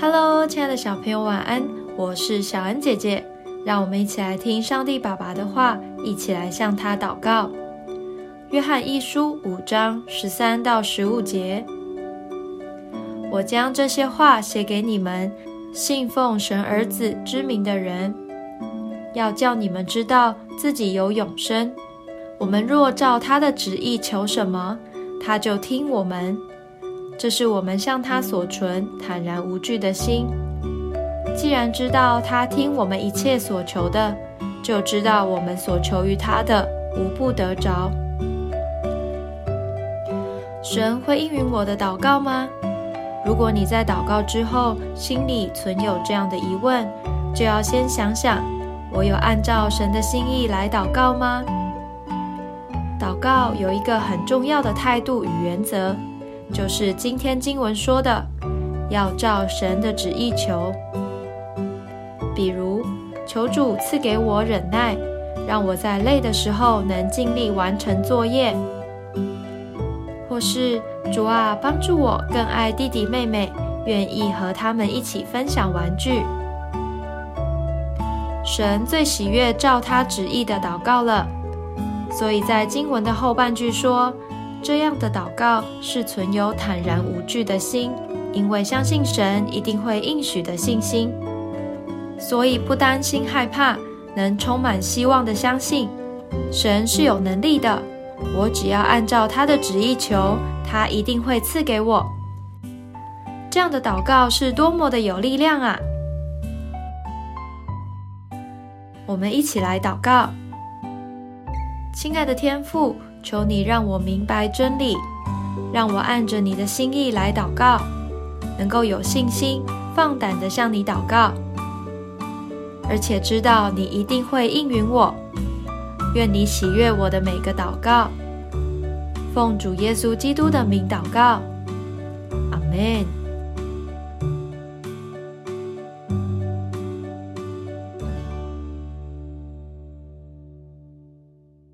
Hello，亲爱的小朋友，晚安！我是小恩姐姐，让我们一起来听上帝爸爸的话，一起来向他祷告。约翰一书五章十三到十五节，我将这些话写给你们，信奉神儿子之名的人，要叫你们知道自己有永生。我们若照他的旨意求什么，他就听我们。这是我们向他所存坦然无惧的心。既然知道他听我们一切所求的，就知道我们所求于他的无不得着。神会应允我的祷告吗？如果你在祷告之后心里存有这样的疑问，就要先想想：我有按照神的心意来祷告吗？祷告有一个很重要的态度与原则。就是今天经文说的，要照神的旨意求。比如，求主赐给我忍耐，让我在累的时候能尽力完成作业；或是主啊，帮助我更爱弟弟妹妹，愿意和他们一起分享玩具。神最喜悦照他旨意的祷告了，所以在经文的后半句说。这样的祷告是存有坦然无惧的心，因为相信神一定会应许的信心，所以不担心害怕，能充满希望的相信神是有能力的。我只要按照他的旨意求，他一定会赐给我。这样的祷告是多么的有力量啊！我们一起来祷告，亲爱的天父。求你让我明白真理，让我按着你的心意来祷告，能够有信心、放胆的向你祷告，而且知道你一定会应允我。愿你喜悦我的每个祷告，奉主耶稣基督的名祷告，阿门。